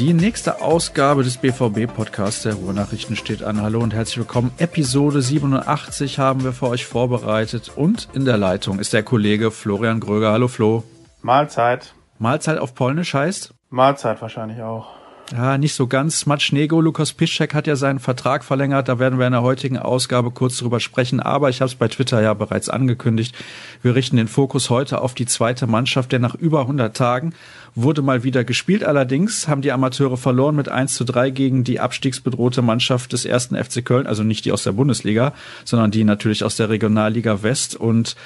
Die nächste Ausgabe des BVB-Podcasts der Ruhrnachrichten steht an. Hallo und herzlich willkommen. Episode 87 haben wir für euch vorbereitet und in der Leitung ist der Kollege Florian Gröger. Hallo Flo. Mahlzeit. Mahlzeit auf Polnisch heißt? Mahlzeit wahrscheinlich auch. Ja, nicht so ganz. Smatschnego, Lukas Piszczek hat ja seinen Vertrag verlängert. Da werden wir in der heutigen Ausgabe kurz drüber sprechen. Aber ich habe es bei Twitter ja bereits angekündigt. Wir richten den Fokus heute auf die zweite Mannschaft, denn nach über 100 Tagen wurde mal wieder gespielt. Allerdings haben die Amateure verloren mit 1 zu 3 gegen die abstiegsbedrohte Mannschaft des ersten FC Köln. Also nicht die aus der Bundesliga, sondern die natürlich aus der Regionalliga West. Und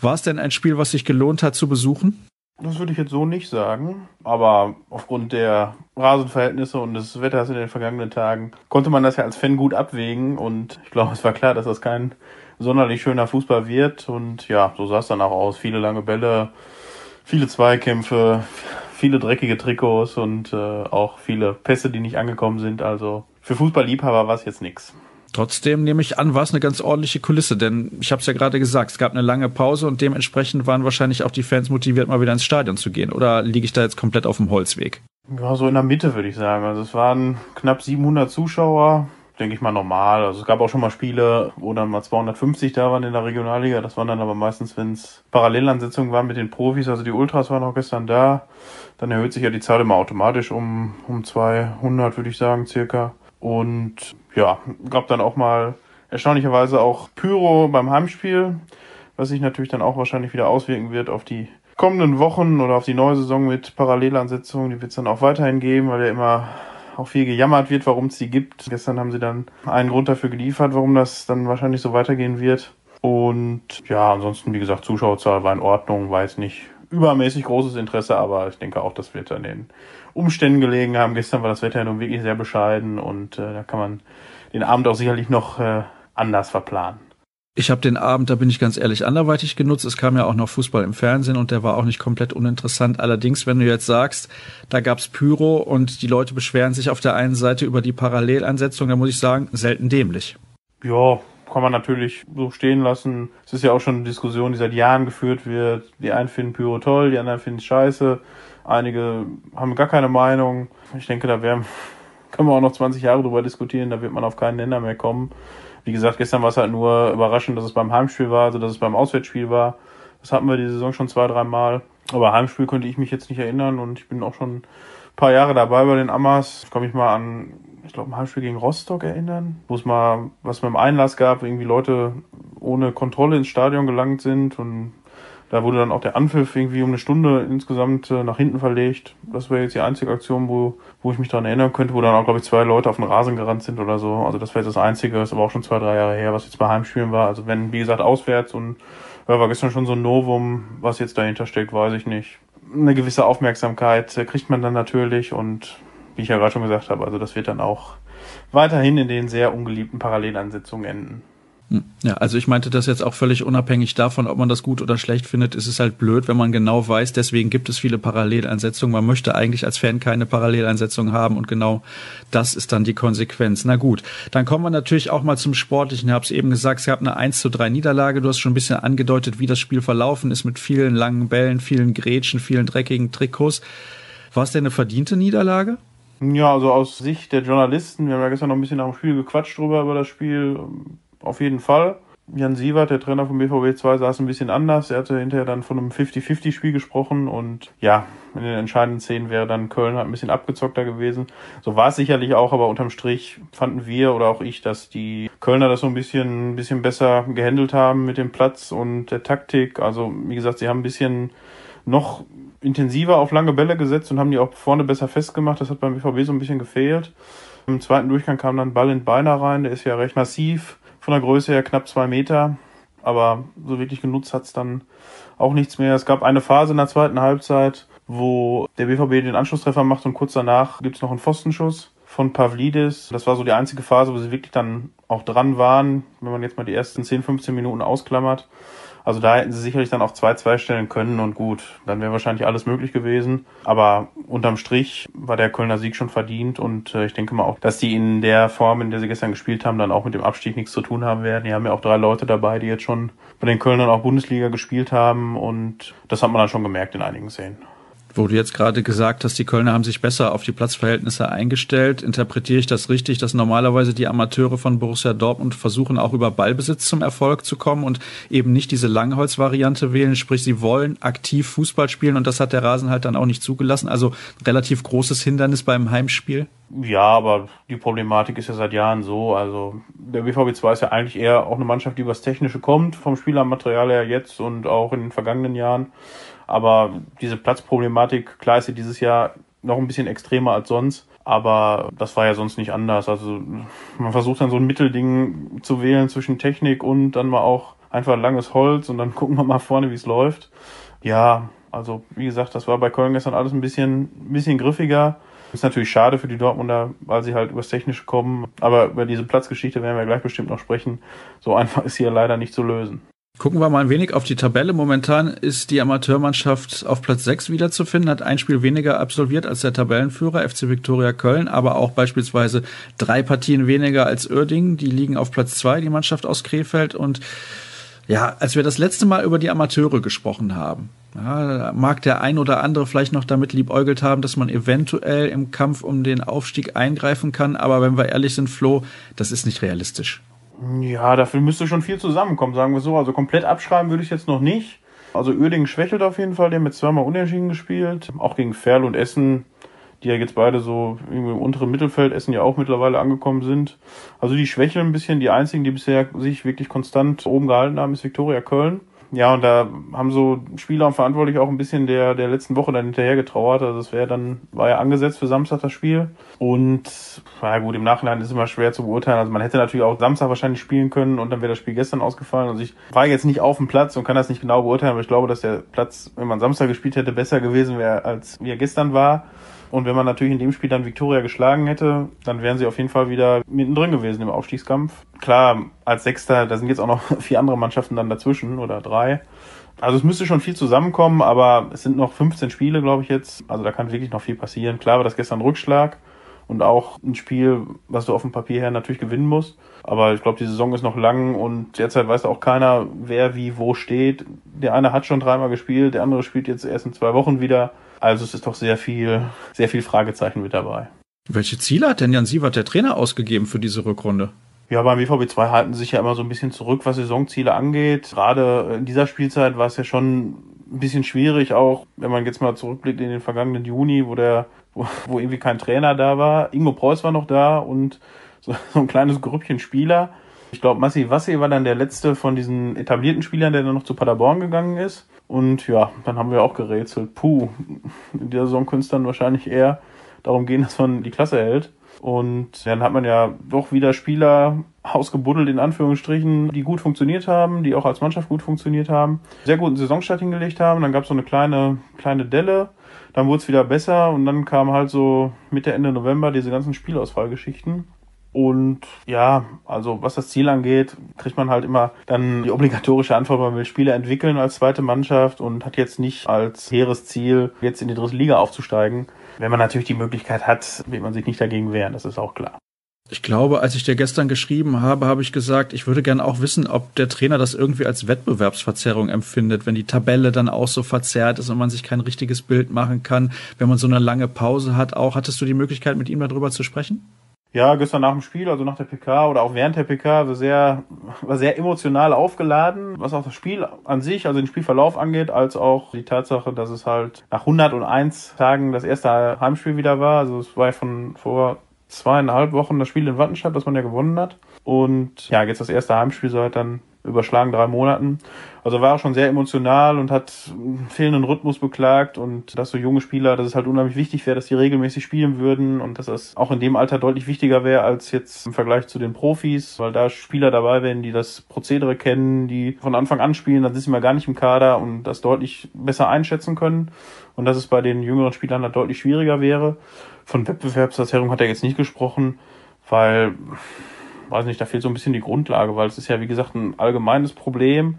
war es denn ein Spiel, was sich gelohnt hat zu besuchen? Das würde ich jetzt so nicht sagen. Aber aufgrund der Rasenverhältnisse und des Wetters in den vergangenen Tagen konnte man das ja als Fan gut abwägen. Und ich glaube, es war klar, dass das kein sonderlich schöner Fußball wird. Und ja, so sah es dann auch aus. Viele lange Bälle, viele Zweikämpfe, viele dreckige Trikots und äh, auch viele Pässe, die nicht angekommen sind. Also für Fußballliebhaber war es jetzt nichts. Trotzdem nehme ich an, war es eine ganz ordentliche Kulisse, denn ich habe es ja gerade gesagt, es gab eine lange Pause und dementsprechend waren wahrscheinlich auch die Fans motiviert, mal wieder ins Stadion zu gehen. Oder liege ich da jetzt komplett auf dem Holzweg? Ja, so in der Mitte würde ich sagen. Also es waren knapp 700 Zuschauer, denke ich mal normal. Also es gab auch schon mal Spiele, wo dann mal 250 da waren in der Regionalliga. Das waren dann aber meistens, wenn es Parallelansetzungen waren mit den Profis. Also die Ultras waren auch gestern da. Dann erhöht sich ja die Zahl immer automatisch um, um 200, würde ich sagen, circa. Und ja, gab dann auch mal erstaunlicherweise auch Pyro beim Heimspiel, was sich natürlich dann auch wahrscheinlich wieder auswirken wird auf die kommenden Wochen oder auf die neue Saison mit Parallelansetzungen. Die wird es dann auch weiterhin geben, weil ja immer auch viel gejammert wird, warum es die gibt. Gestern haben sie dann einen Grund dafür geliefert, warum das dann wahrscheinlich so weitergehen wird. Und ja, ansonsten, wie gesagt, Zuschauerzahl war in Ordnung, war jetzt nicht übermäßig großes Interesse, aber ich denke auch, das wird an den Umständen gelegen haben. Gestern war das Wetter ja nun wirklich sehr bescheiden und äh, da kann man den Abend auch sicherlich noch äh, anders verplanen. Ich habe den Abend, da bin ich ganz ehrlich, anderweitig genutzt. Es kam ja auch noch Fußball im Fernsehen und der war auch nicht komplett uninteressant. Allerdings, wenn du jetzt sagst, da gab's Pyro und die Leute beschweren sich auf der einen Seite über die Parallelansetzung, dann muss ich sagen, selten dämlich. Ja, kann man natürlich so stehen lassen. Es ist ja auch schon eine Diskussion, die seit Jahren geführt wird. Die einen finden Pyro toll, die anderen finden es scheiße. Einige haben gar keine Meinung. Ich denke, da werden, können wir auch noch 20 Jahre drüber diskutieren, da wird man auf keinen Nenner mehr kommen. Wie gesagt, gestern war es halt nur überraschend, dass es beim Heimspiel war, also dass es beim Auswärtsspiel war. Das hatten wir die Saison schon zwei, drei Mal. Aber Heimspiel könnte ich mich jetzt nicht erinnern und ich bin auch schon ein paar Jahre dabei bei den Amas. Ich kann mich mal an, ich glaube, ein Heimspiel gegen Rostock erinnern, wo es mal was mit dem Einlass gab, irgendwie Leute ohne Kontrolle ins Stadion gelangt sind und da wurde dann auch der Anpfiff irgendwie um eine Stunde insgesamt äh, nach hinten verlegt. Das wäre jetzt die einzige Aktion, wo, wo ich mich daran erinnern könnte, wo dann auch, glaube ich, zwei Leute auf den Rasen gerannt sind oder so. Also das wäre jetzt das Einzige, ist aber auch schon zwei, drei Jahre her, was jetzt bei Heimspielen war. Also wenn, wie gesagt, auswärts und ja, war gestern schon so ein Novum, was jetzt dahinter steckt, weiß ich nicht. Eine gewisse Aufmerksamkeit äh, kriegt man dann natürlich und wie ich ja gerade schon gesagt habe, also das wird dann auch weiterhin in den sehr ungeliebten Parallelansetzungen enden. Ja, also ich meinte das jetzt auch völlig unabhängig davon, ob man das gut oder schlecht findet. Es ist halt blöd, wenn man genau weiß, deswegen gibt es viele Paralleleinsetzungen. Man möchte eigentlich als Fan keine Paralleleinsetzung haben und genau das ist dann die Konsequenz. Na gut, dann kommen wir natürlich auch mal zum Sportlichen. Ich habe es eben gesagt, es gab eine 1 zu 3 Niederlage. Du hast schon ein bisschen angedeutet, wie das Spiel verlaufen ist mit vielen langen Bällen, vielen Grätschen, vielen dreckigen Trikots. War es denn eine verdiente Niederlage? Ja, also aus Sicht der Journalisten, wir haben ja gestern noch ein bisschen dem Spiel gequatscht drüber, über das Spiel auf jeden Fall. Jan Sievert, der Trainer vom BVB 2, saß ein bisschen anders. Er hatte hinterher dann von einem 50-50-Spiel gesprochen und ja, in den entscheidenden Szenen wäre dann Köln halt ein bisschen abgezockter gewesen. So war es sicherlich auch, aber unterm Strich fanden wir oder auch ich, dass die Kölner das so ein bisschen, ein bisschen besser gehandelt haben mit dem Platz und der Taktik. Also, wie gesagt, sie haben ein bisschen noch intensiver auf lange Bälle gesetzt und haben die auch vorne besser festgemacht. Das hat beim BVB so ein bisschen gefehlt. Im zweiten Durchgang kam dann Ball in Beiner rein, der ist ja recht massiv von der Größe her knapp zwei Meter. Aber so wirklich genutzt hat's dann auch nichts mehr. Es gab eine Phase in der zweiten Halbzeit, wo der BVB den Anschlusstreffer macht und kurz danach gibt's noch einen Pfostenschuss von Pavlidis. Das war so die einzige Phase, wo sie wirklich dann auch dran waren, wenn man jetzt mal die ersten 10, 15 Minuten ausklammert. Also da hätten sie sicherlich dann auch 2-2 stellen können und gut, dann wäre wahrscheinlich alles möglich gewesen. Aber unterm Strich war der Kölner Sieg schon verdient und äh, ich denke mal auch, dass die in der Form, in der sie gestern gespielt haben, dann auch mit dem Abstieg nichts zu tun haben werden. Die haben ja auch drei Leute dabei, die jetzt schon bei den Kölnern auch Bundesliga gespielt haben und das hat man dann schon gemerkt in einigen Szenen. Wo du jetzt gerade gesagt hast, die Kölner haben sich besser auf die Platzverhältnisse eingestellt, interpretiere ich das richtig, dass normalerweise die Amateure von Borussia Dortmund versuchen, auch über Ballbesitz zum Erfolg zu kommen und eben nicht diese Langholz-Variante wählen, sprich sie wollen aktiv Fußball spielen und das hat der Rasen halt dann auch nicht zugelassen. Also relativ großes Hindernis beim Heimspiel. Ja, aber die Problematik ist ja seit Jahren so. Also der BVB 2 ist ja eigentlich eher auch eine Mannschaft, die übers Technische kommt, vom Spielermaterial her jetzt und auch in den vergangenen Jahren. Aber diese Platzproblematik, klar ist sie dieses Jahr noch ein bisschen extremer als sonst. Aber das war ja sonst nicht anders. Also man versucht dann so ein Mittelding zu wählen zwischen Technik und dann mal auch einfach langes Holz und dann gucken wir mal vorne, wie es läuft. Ja, also wie gesagt, das war bei Köln gestern alles ein bisschen, ein bisschen griffiger. Ist natürlich schade für die Dortmunder, weil sie halt übers Technische kommen. Aber über diese Platzgeschichte werden wir gleich bestimmt noch sprechen. So einfach ist hier leider nicht zu lösen. Gucken wir mal ein wenig auf die Tabelle. Momentan ist die Amateurmannschaft auf Platz 6 wiederzufinden, hat ein Spiel weniger absolviert als der Tabellenführer FC Viktoria Köln, aber auch beispielsweise drei Partien weniger als Uerdingen. Die liegen auf Platz 2, die Mannschaft aus Krefeld. Und ja, als wir das letzte Mal über die Amateure gesprochen haben, ja, mag der ein oder andere vielleicht noch damit liebäugelt haben, dass man eventuell im Kampf um den Aufstieg eingreifen kann. Aber wenn wir ehrlich sind, Flo, das ist nicht realistisch. Ja, dafür müsste schon viel zusammenkommen, sagen wir so. Also komplett abschreiben würde ich jetzt noch nicht. Also Uerdingen schwächelt auf jeden Fall, der mit zweimal unentschieden gespielt. Auch gegen Ferl und Essen, die ja jetzt beide so irgendwie im unteren Mittelfeld, Essen ja auch mittlerweile angekommen sind. Also die schwächeln ein bisschen. Die einzigen, die bisher sich wirklich konstant oben gehalten haben, ist Viktoria Köln. Ja, und da haben so Spieler und Verantwortliche auch ein bisschen der, der letzten Woche dann hinterher getrauert. Also das wäre dann, war ja angesetzt für Samstag das Spiel. Und ja gut, im Nachhinein ist immer schwer zu beurteilen. Also man hätte natürlich auch Samstag wahrscheinlich spielen können und dann wäre das Spiel gestern ausgefallen. Also ich war jetzt nicht auf dem Platz und kann das nicht genau beurteilen, aber ich glaube, dass der Platz, wenn man Samstag gespielt hätte, besser gewesen wäre, als wie er gestern war. Und wenn man natürlich in dem Spiel dann Viktoria geschlagen hätte, dann wären sie auf jeden Fall wieder mittendrin gewesen im Aufstiegskampf. Klar, als Sechster, da sind jetzt auch noch vier andere Mannschaften dann dazwischen oder drei. Also es müsste schon viel zusammenkommen, aber es sind noch 15 Spiele, glaube ich jetzt. Also da kann wirklich noch viel passieren. Klar war das gestern ein Rückschlag und auch ein Spiel, was du auf dem Papier her natürlich gewinnen musst. Aber ich glaube, die Saison ist noch lang und derzeit weiß auch keiner, wer wie wo steht. Der eine hat schon dreimal gespielt, der andere spielt jetzt erst in zwei Wochen wieder. Also es ist doch sehr viel, sehr viel Fragezeichen mit dabei. Welche Ziele hat denn Jan Sievert, der Trainer, ausgegeben für diese Rückrunde? Ja, beim WVB 2 halten sich ja immer so ein bisschen zurück, was Saisonziele angeht. Gerade in dieser Spielzeit war es ja schon ein bisschen schwierig, auch wenn man jetzt mal zurückblickt in den vergangenen Juni, wo der, wo, wo irgendwie kein Trainer da war. Ingo Preuß war noch da und so, so ein kleines Grüppchen Spieler. Ich glaube, Massi Wassi war dann der letzte von diesen etablierten Spielern, der dann noch zu Paderborn gegangen ist. Und ja, dann haben wir auch gerätselt. Puh, in der Saison könnte es dann wahrscheinlich eher darum gehen, dass man die Klasse hält. Und dann hat man ja doch wieder Spieler ausgebuddelt, in Anführungsstrichen, die gut funktioniert haben, die auch als Mannschaft gut funktioniert haben, sehr guten Saisonstart hingelegt haben. Dann gab es so eine kleine, kleine Delle. Dann wurde es wieder besser und dann kam halt so Mitte, Ende November diese ganzen Spielausfallgeschichten. Und ja, also was das Ziel angeht, kriegt man halt immer dann die obligatorische Antwort, man will Spieler entwickeln als zweite Mannschaft und hat jetzt nicht als hehres Ziel, jetzt in die dritte Liga aufzusteigen. Wenn man natürlich die Möglichkeit hat, wird man sich nicht dagegen wehren, das ist auch klar. Ich glaube, als ich dir gestern geschrieben habe, habe ich gesagt, ich würde gerne auch wissen, ob der Trainer das irgendwie als Wettbewerbsverzerrung empfindet, wenn die Tabelle dann auch so verzerrt ist und man sich kein richtiges Bild machen kann, wenn man so eine lange Pause hat. Auch hattest du die Möglichkeit, mit ihm darüber zu sprechen? Ja, gestern nach dem Spiel, also nach der PK oder auch während der PK, war sehr, war sehr emotional aufgeladen, was auch das Spiel an sich, also den Spielverlauf angeht, als auch die Tatsache, dass es halt nach 101 Tagen das erste Heimspiel wieder war. Also es war ja von vor zweieinhalb Wochen das Spiel in Wattenstadt, das man ja gewonnen hat. Und ja, jetzt das erste Heimspiel seit dann überschlagen drei Monaten. Also war er schon sehr emotional und hat fehlenden Rhythmus beklagt und dass so junge Spieler, dass es halt unheimlich wichtig wäre, dass die regelmäßig spielen würden und dass das auch in dem Alter deutlich wichtiger wäre als jetzt im Vergleich zu den Profis, weil da Spieler dabei wären, die das Prozedere kennen, die von Anfang an spielen, dann sind sie mal gar nicht im Kader und das deutlich besser einschätzen können und dass es bei den jüngeren Spielern halt deutlich schwieriger wäre. Von Wettbewerbsverzerrung hat er jetzt nicht gesprochen, weil weiß nicht, da fehlt so ein bisschen die Grundlage, weil es ist ja, wie gesagt, ein allgemeines Problem.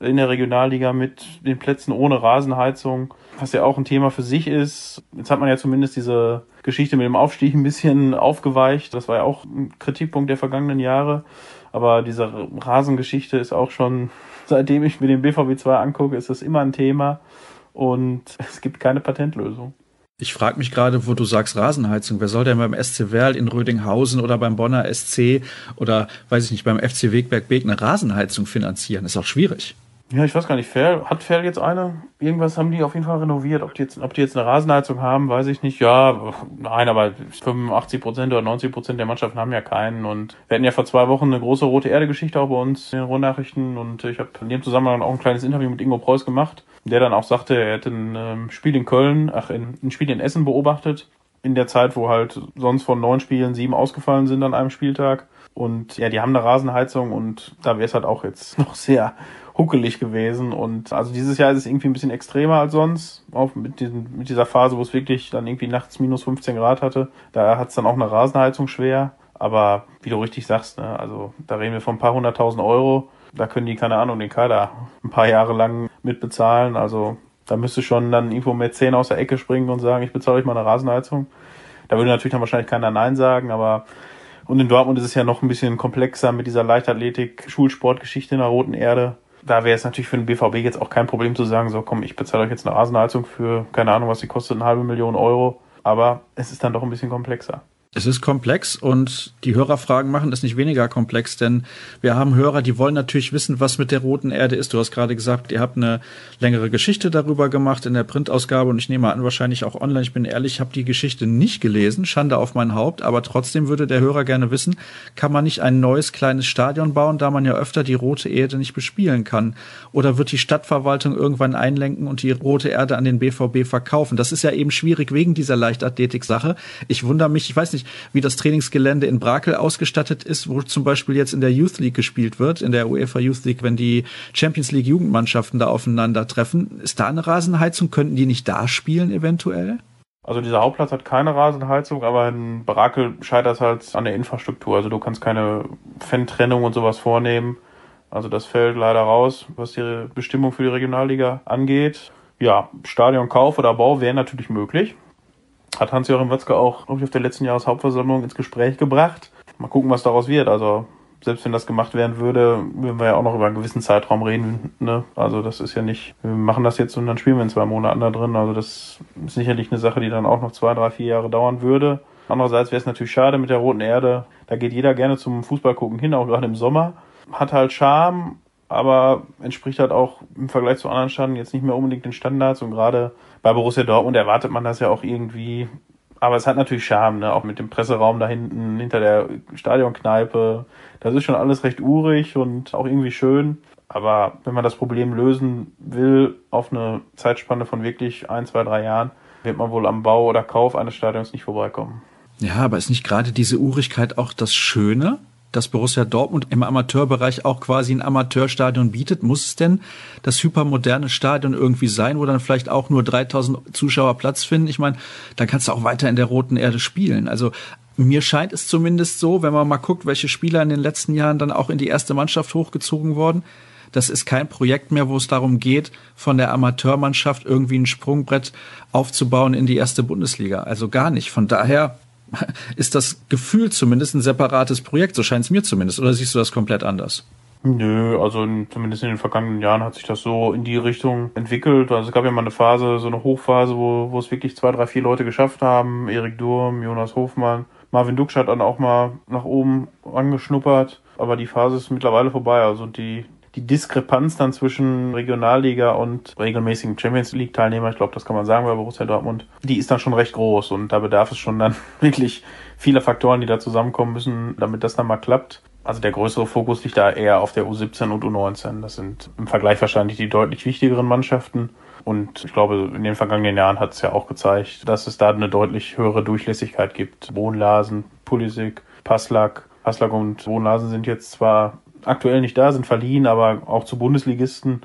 in der Regionalliga mit den Plätzen ohne Rasenheizung, was ja auch ein Thema für sich ist. Jetzt hat man ja zumindest diese Geschichte mit dem Aufstieg ein bisschen aufgeweicht. Das war ja auch ein Kritikpunkt der vergangenen Jahre. Aber diese Rasengeschichte ist auch schon, seitdem ich mir den BVB 2 angucke, ist das immer ein Thema. Und es gibt keine Patentlösung. Ich frage mich gerade, wo du sagst Rasenheizung. Wer soll denn beim SC Werl in Rödinghausen oder beim Bonner SC oder weiß ich nicht, beim FC Wegberg Beek eine Rasenheizung finanzieren? Ist auch schwierig. Ja, ich weiß gar nicht. Ferl, hat Ferl jetzt eine? Irgendwas haben die auf jeden Fall renoviert. Ob die jetzt, ob die jetzt eine Rasenheizung haben, weiß ich nicht. Ja, nein, aber 85 Prozent oder 90 Prozent der Mannschaften haben ja keinen. Und wir hatten ja vor zwei Wochen eine große rote Erde-Geschichte auch bei uns in den Rundnachrichten. Und ich habe in dem Zusammenhang auch ein kleines Interview mit Ingo Preuß gemacht, der dann auch sagte, er hätte ein ähm, Spiel in Köln, ach, ein Spiel in Essen beobachtet. In der Zeit, wo halt sonst von neun Spielen sieben ausgefallen sind an einem Spieltag. Und ja, die haben eine Rasenheizung und da wäre es halt auch jetzt noch sehr huckelig gewesen. Und also dieses Jahr ist es irgendwie ein bisschen extremer als sonst. Auch mit, diesen, mit dieser Phase, wo es wirklich dann irgendwie nachts minus 15 Grad hatte. Da hat es dann auch eine Rasenheizung schwer. Aber wie du richtig sagst, ne, also da reden wir von ein paar hunderttausend Euro. Da können die, keine Ahnung, den Kader ein paar Jahre lang mit bezahlen. Also da müsste schon dann irgendwo mit 10 aus der Ecke springen und sagen, ich bezahle euch mal eine Rasenheizung. Da würde natürlich dann wahrscheinlich keiner Nein sagen, aber und in Dortmund ist es ja noch ein bisschen komplexer mit dieser Leichtathletik, Schulsportgeschichte in der Roten Erde da wäre es natürlich für den BVB jetzt auch kein Problem zu sagen, so komm, ich bezahle euch jetzt eine Rasenheizung für, keine Ahnung, was sie kostet, eine halbe Million Euro. Aber es ist dann doch ein bisschen komplexer. Es ist komplex und die Hörerfragen machen es nicht weniger komplex, denn wir haben Hörer, die wollen natürlich wissen, was mit der roten Erde ist. Du hast gerade gesagt, ihr habt eine längere Geschichte darüber gemacht in der Printausgabe und ich nehme an, wahrscheinlich auch online. Ich bin ehrlich, ich habe die Geschichte nicht gelesen, Schande auf mein Haupt, aber trotzdem würde der Hörer gerne wissen, kann man nicht ein neues kleines Stadion bauen, da man ja öfter die rote Erde nicht bespielen kann? Oder wird die Stadtverwaltung irgendwann einlenken und die rote Erde an den BVB verkaufen? Das ist ja eben schwierig wegen dieser Leichtathletik-Sache. Ich wundere mich, ich weiß nicht, wie das Trainingsgelände in Brakel ausgestattet ist, wo zum Beispiel jetzt in der Youth League gespielt wird, in der UEFA Youth League, wenn die Champions League Jugendmannschaften da aufeinandertreffen. Ist da eine Rasenheizung? Könnten die nicht da spielen eventuell? Also dieser Hauptplatz hat keine Rasenheizung, aber in Brakel scheitert es halt an der Infrastruktur. Also du kannst keine Fan-Trennung und sowas vornehmen. Also das fällt leider raus, was die Bestimmung für die Regionalliga angeht. Ja, Stadionkauf oder Bau wäre natürlich möglich hat Hans-Joachim Watzke auch, glaube ich, auf der letzten Jahreshauptversammlung ins Gespräch gebracht. Mal gucken, was daraus wird. Also selbst wenn das gemacht werden würde, würden wir ja auch noch über einen gewissen Zeitraum reden. Ne? Also das ist ja nicht, wir machen das jetzt und dann spielen wir in zwei Monaten da drin. Also das ist sicherlich eine Sache, die dann auch noch zwei, drei, vier Jahre dauern würde. Andererseits wäre es natürlich schade mit der roten Erde. Da geht jeder gerne zum Fußball gucken hin, auch gerade im Sommer. Hat halt Charme, aber entspricht halt auch im Vergleich zu anderen Stadien jetzt nicht mehr unbedingt den Standards und gerade bei Borussia Dortmund erwartet man das ja auch irgendwie. Aber es hat natürlich Charme, ne? auch mit dem Presseraum da hinten, hinter der Stadionkneipe. Das ist schon alles recht urig und auch irgendwie schön. Aber wenn man das Problem lösen will auf eine Zeitspanne von wirklich ein, zwei, drei Jahren, wird man wohl am Bau oder Kauf eines Stadions nicht vorbeikommen. Ja, aber ist nicht gerade diese Urigkeit auch das Schöne? Dass Borussia Dortmund im Amateurbereich auch quasi ein Amateurstadion bietet? Muss es denn das hypermoderne Stadion irgendwie sein, wo dann vielleicht auch nur 3000 Zuschauer Platz finden? Ich meine, dann kannst du auch weiter in der roten Erde spielen. Also mir scheint es zumindest so, wenn man mal guckt, welche Spieler in den letzten Jahren dann auch in die erste Mannschaft hochgezogen wurden. Das ist kein Projekt mehr, wo es darum geht, von der Amateurmannschaft irgendwie ein Sprungbrett aufzubauen in die erste Bundesliga. Also gar nicht. Von daher ist das Gefühl zumindest ein separates Projekt, so scheint es mir zumindest. Oder siehst du das komplett anders? Nö, also zumindest in den vergangenen Jahren hat sich das so in die Richtung entwickelt. Also es gab ja mal eine Phase, so eine Hochphase, wo, wo es wirklich zwei, drei, vier Leute geschafft haben. Erik Durm, Jonas Hofmann, Marvin Duksch hat dann auch mal nach oben angeschnuppert. Aber die Phase ist mittlerweile vorbei. Also die, die Diskrepanz dann zwischen Regionalliga und regelmäßigen Champions League Teilnehmer, ich glaube, das kann man sagen bei Borussia Dortmund, die ist dann schon recht groß und da bedarf es schon dann wirklich vieler Faktoren, die da zusammenkommen müssen, damit das dann mal klappt. Also der größere Fokus liegt da eher auf der U17 und U19. Das sind im Vergleich wahrscheinlich die deutlich wichtigeren Mannschaften. Und ich glaube, in den vergangenen Jahren hat es ja auch gezeigt, dass es da eine deutlich höhere Durchlässigkeit gibt. Wohnlasen, Pulisic, Passlack. Passlack und Wohnlasen sind jetzt zwar aktuell nicht da, sind verliehen, aber auch zu Bundesligisten.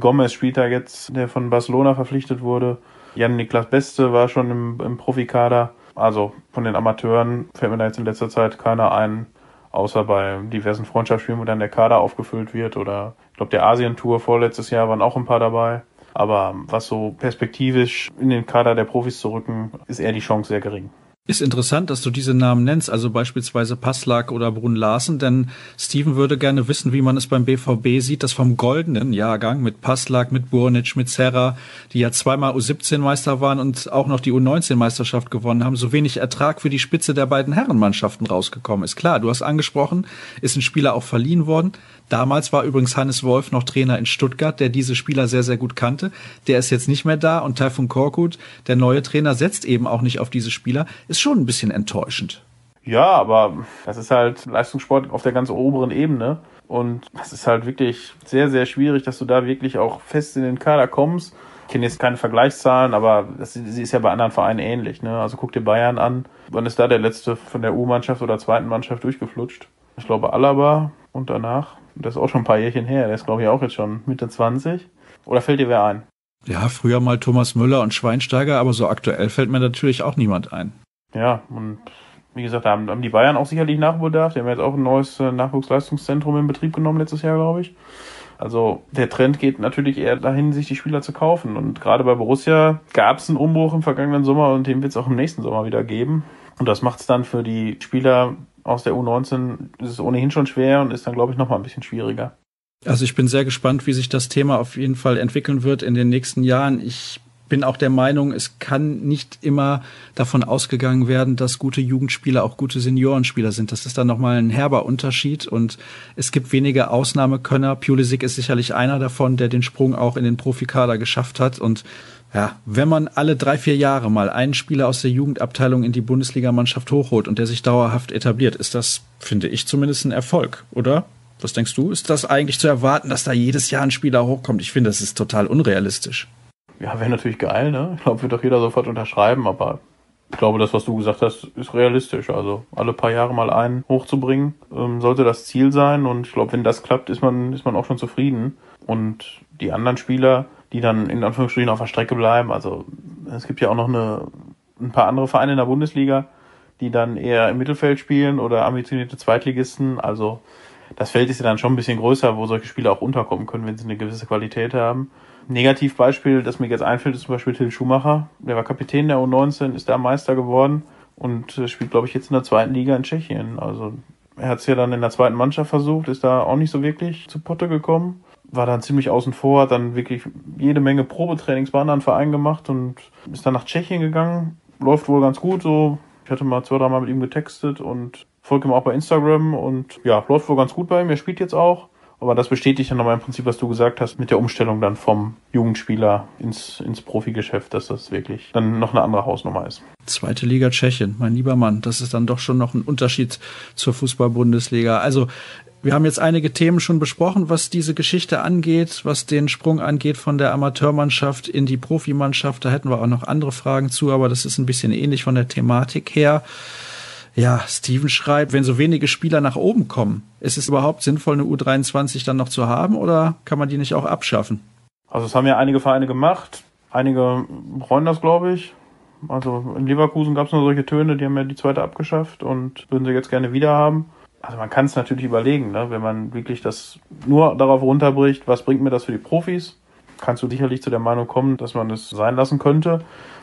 Gomez spielt da jetzt, der von Barcelona verpflichtet wurde. Jan-Niklas Beste war schon im, im Profikader. Also von den Amateuren fällt mir da jetzt in letzter Zeit keiner ein, außer bei diversen Freundschaftsspielen, wo dann der Kader aufgefüllt wird oder Ich glaube, der Asien-Tour vorletztes Jahr waren auch ein paar dabei. Aber was so perspektivisch in den Kader der Profis zu rücken, ist eher die Chance sehr gering. Ist interessant, dass du diese Namen nennst, also beispielsweise Passlack oder Brun Larsen, denn Steven würde gerne wissen, wie man es beim BVB sieht, dass vom goldenen Jahrgang mit Passlack, mit Burnic, mit Serra, die ja zweimal U17-Meister waren und auch noch die U19-Meisterschaft gewonnen haben, so wenig Ertrag für die Spitze der beiden Herrenmannschaften rausgekommen ist. Klar, du hast angesprochen, ist ein Spieler auch verliehen worden. Damals war übrigens Hannes Wolf noch Trainer in Stuttgart, der diese Spieler sehr, sehr gut kannte. Der ist jetzt nicht mehr da und Taifun Korkut, der neue Trainer, setzt eben auch nicht auf diese Spieler. Ist schon ein bisschen enttäuschend. Ja, aber das ist halt Leistungssport auf der ganz oberen Ebene. Und das ist halt wirklich sehr, sehr schwierig, dass du da wirklich auch fest in den Kader kommst. Ich kenne jetzt keine Vergleichszahlen, aber das, sie ist ja bei anderen Vereinen ähnlich. Ne? Also guck dir Bayern an. Wann ist da der letzte von der U-Mannschaft oder zweiten Mannschaft durchgeflutscht? Ich glaube Alaba und danach das ist auch schon ein paar Jährchen her. Der ist, glaube ich, auch jetzt schon Mitte 20. Oder fällt dir wer ein? Ja, früher mal Thomas Müller und Schweinsteiger, aber so aktuell fällt mir natürlich auch niemand ein. Ja, und wie gesagt, haben, haben die Bayern auch sicherlich Nachholbedarf. Die haben jetzt auch ein neues äh, Nachwuchsleistungszentrum in Betrieb genommen letztes Jahr, glaube ich. Also der Trend geht natürlich eher dahin, sich die Spieler zu kaufen. Und gerade bei Borussia gab es einen Umbruch im vergangenen Sommer und den wird es auch im nächsten Sommer wieder geben. Und das macht es dann für die Spieler aus der U19 ist es ohnehin schon schwer und ist dann, glaube ich, nochmal ein bisschen schwieriger. Also ich bin sehr gespannt, wie sich das Thema auf jeden Fall entwickeln wird in den nächsten Jahren. Ich bin auch der Meinung, es kann nicht immer davon ausgegangen werden, dass gute Jugendspieler auch gute Seniorenspieler sind. Das ist dann nochmal ein herber Unterschied und es gibt wenige Ausnahmekönner. Pulisic ist sicherlich einer davon, der den Sprung auch in den Profikader geschafft hat und ja, wenn man alle drei, vier Jahre mal einen Spieler aus der Jugendabteilung in die Bundesligamannschaft hochholt und der sich dauerhaft etabliert, ist das, finde ich, zumindest ein Erfolg, oder? Was denkst du? Ist das eigentlich zu erwarten, dass da jedes Jahr ein Spieler hochkommt? Ich finde, das ist total unrealistisch. Ja, wäre natürlich geil, ne? Ich glaube, wird doch jeder sofort unterschreiben, aber ich glaube, das, was du gesagt hast, ist realistisch. Also alle paar Jahre mal einen hochzubringen, ähm, sollte das Ziel sein. Und ich glaube, wenn das klappt, ist man, ist man auch schon zufrieden. Und die anderen Spieler, die dann in Anführungsstrichen auf der Strecke bleiben. Also es gibt ja auch noch eine, ein paar andere Vereine in der Bundesliga, die dann eher im Mittelfeld spielen oder ambitionierte Zweitligisten. Also das Feld ist ja dann schon ein bisschen größer, wo solche Spieler auch unterkommen können, wenn sie eine gewisse Qualität haben. Negativbeispiel, das mir jetzt einfällt, ist zum Beispiel Till Schumacher. Der war Kapitän der U19, ist da Meister geworden und spielt, glaube ich, jetzt in der zweiten Liga in Tschechien. Also er hat es ja dann in der zweiten Mannschaft versucht, ist da auch nicht so wirklich zu Potte gekommen war dann ziemlich außen vor, hat dann wirklich jede Menge Probetrainings bei anderen Vereinen gemacht und ist dann nach Tschechien gegangen. Läuft wohl ganz gut so. Ich hatte mal zwei, dreimal mit ihm getextet und folge ihm auch bei Instagram und ja, läuft wohl ganz gut bei ihm. Er spielt jetzt auch. Aber das bestätigt dann nochmal im Prinzip, was du gesagt hast, mit der Umstellung dann vom Jugendspieler ins, ins Profigeschäft, dass das wirklich dann noch eine andere Hausnummer ist. Zweite Liga Tschechien, mein lieber Mann, das ist dann doch schon noch ein Unterschied zur Fußball-Bundesliga. Also wir haben jetzt einige Themen schon besprochen, was diese Geschichte angeht, was den Sprung angeht von der Amateurmannschaft in die Profimannschaft. Da hätten wir auch noch andere Fragen zu, aber das ist ein bisschen ähnlich von der Thematik her. Ja, Steven schreibt, wenn so wenige Spieler nach oben kommen, ist es überhaupt sinnvoll, eine U23 dann noch zu haben oder kann man die nicht auch abschaffen? Also es haben ja einige Vereine gemacht. Einige bereuen das, glaube ich. Also in Leverkusen gab es nur solche Töne, die haben ja die zweite abgeschafft und würden sie jetzt gerne wieder haben also man kann es natürlich überlegen, ne? wenn man wirklich das nur darauf runterbricht, was bringt mir das für die Profis, kannst du sicherlich zu der Meinung kommen, dass man es sein lassen könnte.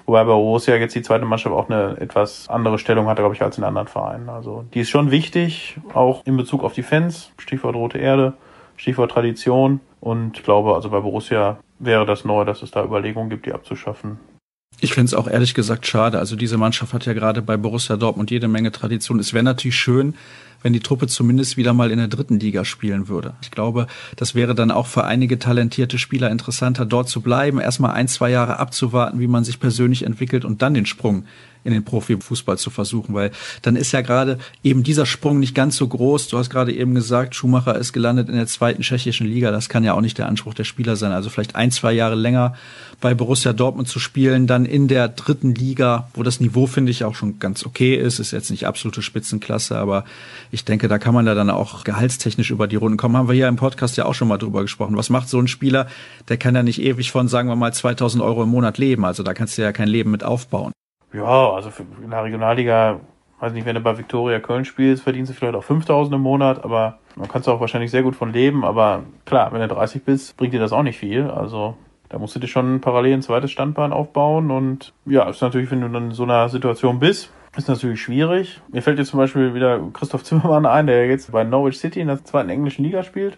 Wobei bei Borussia jetzt die zweite Mannschaft auch eine etwas andere Stellung hat, glaube ich, als in anderen Vereinen. Also die ist schon wichtig, auch in Bezug auf die Fans, Stichwort Rote Erde, Stichwort Tradition. Und ich glaube, also bei Borussia wäre das neu, dass es da Überlegungen gibt, die abzuschaffen. Ich finde es auch ehrlich gesagt schade. Also diese Mannschaft hat ja gerade bei Borussia Dortmund jede Menge Tradition. Es wäre natürlich schön, wenn die Truppe zumindest wieder mal in der dritten Liga spielen würde. Ich glaube, das wäre dann auch für einige talentierte Spieler interessanter, dort zu bleiben, erstmal ein, zwei Jahre abzuwarten, wie man sich persönlich entwickelt und dann den Sprung in den Profifußball zu versuchen, weil dann ist ja gerade eben dieser Sprung nicht ganz so groß. Du hast gerade eben gesagt, Schumacher ist gelandet in der zweiten tschechischen Liga. Das kann ja auch nicht der Anspruch der Spieler sein. Also vielleicht ein, zwei Jahre länger bei Borussia Dortmund zu spielen, dann in der dritten Liga, wo das Niveau, finde ich, auch schon ganz okay ist. Ist jetzt nicht absolute Spitzenklasse, aber ich denke, da kann man da dann auch gehaltstechnisch über die Runden kommen. Haben wir hier im Podcast ja auch schon mal drüber gesprochen. Was macht so ein Spieler? Der kann ja nicht ewig von, sagen wir mal, 2000 Euro im Monat leben. Also da kannst du ja kein Leben mit aufbauen. Ja, also in der Regionalliga, weiß nicht, wenn du bei Viktoria Köln spielst, verdienst du vielleicht auch 5000 im Monat, aber Man kann auch wahrscheinlich sehr gut von leben, aber klar, wenn du 30 bist, bringt dir das auch nicht viel. Also da musst du dir schon parallel ein zweites Standbein aufbauen und ja, ist natürlich, wenn du dann in so einer Situation bist, ist natürlich schwierig. Mir fällt jetzt zum Beispiel wieder Christoph Zimmermann ein, der jetzt bei Norwich City in der zweiten englischen Liga spielt.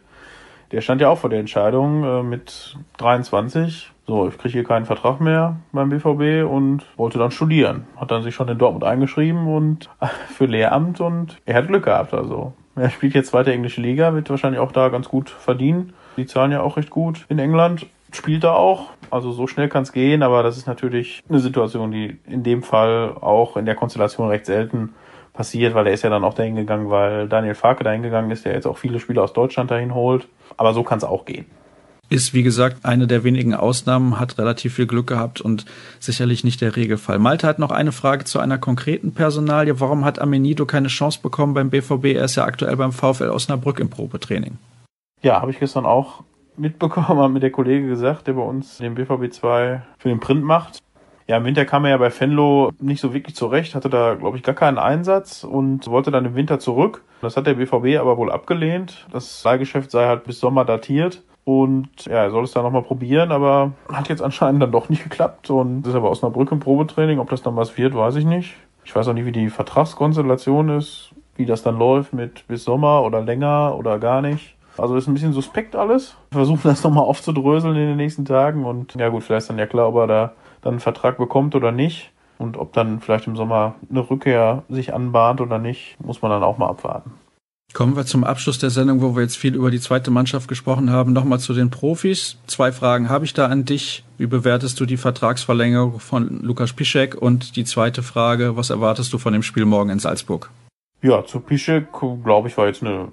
Der stand ja auch vor der Entscheidung äh, mit 23. So, ich kriege hier keinen Vertrag mehr beim BVB und wollte dann studieren. Hat dann sich schon in Dortmund eingeschrieben und für Lehramt und er hat Glück gehabt. Also er spielt jetzt zweite englische Liga, wird wahrscheinlich auch da ganz gut verdienen. Die zahlen ja auch recht gut in England spielt er auch. Also so schnell kann es gehen, aber das ist natürlich eine Situation, die in dem Fall auch in der Konstellation recht selten passiert, weil er ist ja dann auch dahin gegangen, weil Daniel Farke dahin gegangen ist, der jetzt auch viele Spieler aus Deutschland dahin holt. Aber so kann es auch gehen. Ist, wie gesagt, eine der wenigen Ausnahmen, hat relativ viel Glück gehabt und sicherlich nicht der Regelfall. Malte hat noch eine Frage zu einer konkreten Personalie. Warum hat Amenido keine Chance bekommen beim BVB? Er ist ja aktuell beim VfL Osnabrück im Probetraining. Ja, habe ich gestern auch mitbekommen, hat mir der Kollege gesagt, der bei uns den BVB 2 für den Print macht. Ja, im Winter kam er ja bei Fenlo nicht so wirklich zurecht, hatte da, glaube ich, gar keinen Einsatz und wollte dann im Winter zurück. Das hat der BVB aber wohl abgelehnt. Das Leihgeschäft sei halt bis Sommer datiert. Und ja, er soll es dann nochmal probieren, aber hat jetzt anscheinend dann doch nicht geklappt. Und ist aber aus einer Brücke im Probetraining. Ob das dann was wird, weiß ich nicht. Ich weiß auch nicht, wie die Vertragskonstellation ist, wie das dann läuft mit bis Sommer oder länger oder gar nicht. Also ist ein bisschen suspekt alles. Versuchen das nochmal aufzudröseln in den nächsten Tagen und ja gut, vielleicht ist dann ja klar, ob er da dann einen Vertrag bekommt oder nicht. Und ob dann vielleicht im Sommer eine Rückkehr sich anbahnt oder nicht, muss man dann auch mal abwarten. Kommen wir zum Abschluss der Sendung, wo wir jetzt viel über die zweite Mannschaft gesprochen haben. Nochmal zu den Profis. Zwei Fragen habe ich da an dich. Wie bewertest du die Vertragsverlängerung von Lukas Piszek? Und die zweite Frage, was erwartest du von dem Spiel morgen in Salzburg? Ja, zu Pischek, glaube ich, war jetzt eine,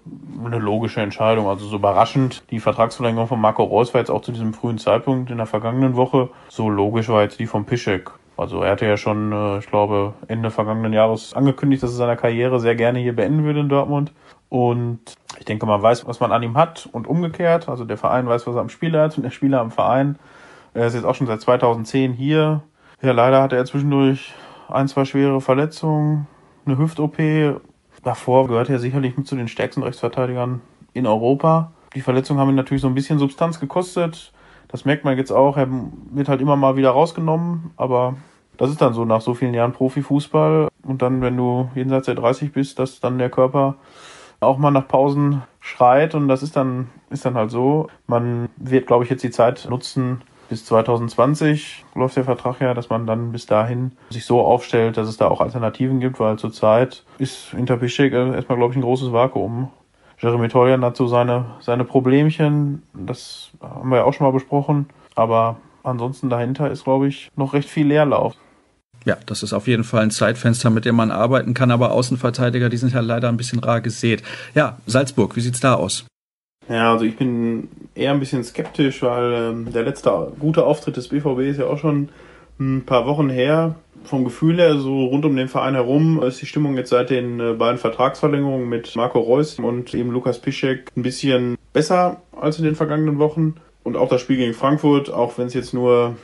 eine logische Entscheidung. Also so überraschend. Die Vertragsverlängerung von Marco Reus war jetzt auch zu diesem frühen Zeitpunkt in der vergangenen Woche. So logisch war jetzt die von Pischek. Also er hatte ja schon, äh, ich glaube, Ende vergangenen Jahres angekündigt, dass er seine Karriere sehr gerne hier beenden würde in Dortmund. Und ich denke, man weiß, was man an ihm hat und umgekehrt. Also der Verein weiß, was er am Spieler hat und der Spieler am Verein. Er ist jetzt auch schon seit 2010 hier. Ja, leider hatte er zwischendurch ein, zwei schwere Verletzungen, eine Hüft-OP Davor gehört er sicherlich mit zu den stärksten Rechtsverteidigern in Europa. Die Verletzungen haben ihn natürlich so ein bisschen Substanz gekostet. Das merkt man jetzt auch. Er wird halt immer mal wieder rausgenommen, aber das ist dann so nach so vielen Jahren Profifußball. Und dann, wenn du jenseits der 30 bist, dass dann der Körper auch mal nach Pausen schreit und das ist dann, ist dann halt so. Man wird, glaube ich, jetzt die Zeit nutzen, bis 2020 läuft der Vertrag ja, dass man dann bis dahin sich so aufstellt, dass es da auch Alternativen gibt, weil zurzeit ist Interpischek erstmal, glaube ich, ein großes Vakuum. Jeremy Toljan hat so seine, seine Problemchen, das haben wir ja auch schon mal besprochen, aber ansonsten dahinter ist, glaube ich, noch recht viel Leerlauf. Ja, das ist auf jeden Fall ein Zeitfenster, mit dem man arbeiten kann, aber Außenverteidiger, die sind ja leider ein bisschen rar gesät. Ja, Salzburg, wie sieht's da aus? Ja, also ich bin eher ein bisschen skeptisch, weil ähm, der letzte gute Auftritt des BVB ist ja auch schon ein paar Wochen her. Vom Gefühl her, so rund um den Verein herum, ist die Stimmung jetzt seit den äh, beiden Vertragsverlängerungen mit Marco Reus und eben Lukas Piszek ein bisschen besser als in den vergangenen Wochen. Und auch das Spiel gegen Frankfurt, auch wenn es jetzt nur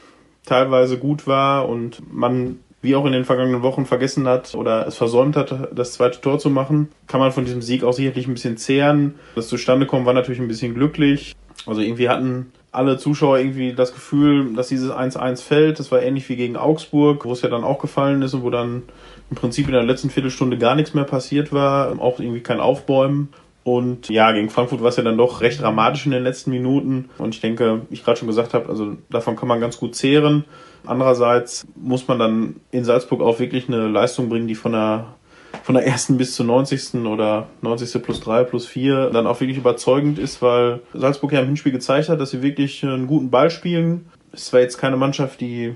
teilweise gut war und man wie auch in den vergangenen Wochen vergessen hat oder es versäumt hat, das zweite Tor zu machen, kann man von diesem Sieg auch sicherlich ein bisschen zehren. Das zustande kommen war natürlich ein bisschen glücklich. Also irgendwie hatten alle Zuschauer irgendwie das Gefühl, dass dieses 1-1 fällt. Das war ähnlich wie gegen Augsburg, wo es ja dann auch gefallen ist und wo dann im Prinzip in der letzten Viertelstunde gar nichts mehr passiert war, auch irgendwie kein Aufbäumen. Und ja, gegen Frankfurt war es ja dann doch recht dramatisch in den letzten Minuten. Und ich denke, wie ich gerade schon gesagt habe, also davon kann man ganz gut zehren. Andererseits muss man dann in Salzburg auch wirklich eine Leistung bringen, die von der, von der ersten bis zur 90. oder 90. plus 3 plus 4 dann auch wirklich überzeugend ist, weil Salzburg ja im Hinspiel gezeigt hat, dass sie wirklich einen guten Ball spielen. Es war jetzt keine Mannschaft, die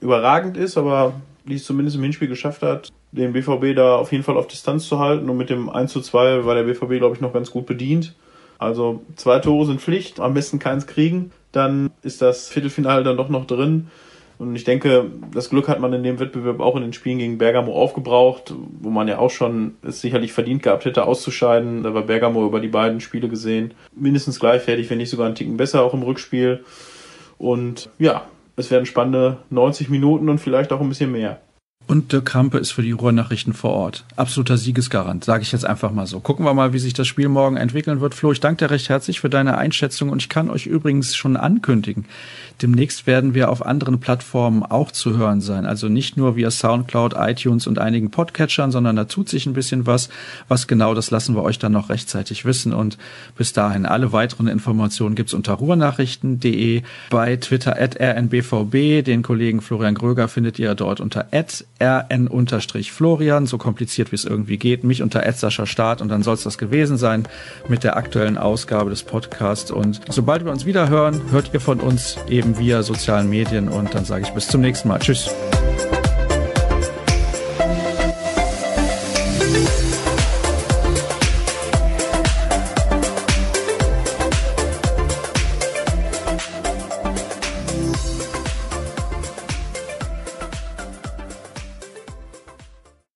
überragend ist, aber die es zumindest im Hinspiel geschafft hat, den BVB da auf jeden Fall auf Distanz zu halten. Und mit dem 1 zu 2 war der BVB, glaube ich, noch ganz gut bedient. Also zwei Tore sind Pflicht, am besten keins kriegen. Dann ist das Viertelfinale dann doch noch drin. Und ich denke, das Glück hat man in dem Wettbewerb auch in den Spielen gegen Bergamo aufgebraucht, wo man ja auch schon es sicherlich verdient gehabt hätte, auszuscheiden. Da war Bergamo über die beiden Spiele gesehen mindestens gleichwertig, wenn nicht sogar einen Ticken besser auch im Rückspiel. Und ja, es werden spannende 90 Minuten und vielleicht auch ein bisschen mehr. Und Dirk Krampe ist für die Ruhrnachrichten vor Ort. Absoluter Siegesgarant, sage ich jetzt einfach mal so. Gucken wir mal, wie sich das Spiel morgen entwickeln wird. Flo, ich danke dir recht herzlich für deine Einschätzung und ich kann euch übrigens schon ankündigen, demnächst werden wir auf anderen Plattformen auch zu hören sein. Also nicht nur via Soundcloud, iTunes und einigen Podcatchern, sondern da tut sich ein bisschen was. Was genau, das lassen wir euch dann noch rechtzeitig wissen. Und bis dahin, alle weiteren Informationen gibt's unter ruhrnachrichten.de, bei Twitter at rnbvb. Den Kollegen Florian Gröger findet ihr dort unter at rn-florian, so kompliziert wie es irgendwie geht. Mich unter at Sascha Start und dann soll es das gewesen sein mit der aktuellen Ausgabe des Podcasts. Und sobald wir uns wieder hören, hört ihr von uns eben via sozialen Medien und dann sage ich bis zum nächsten Mal. Tschüss.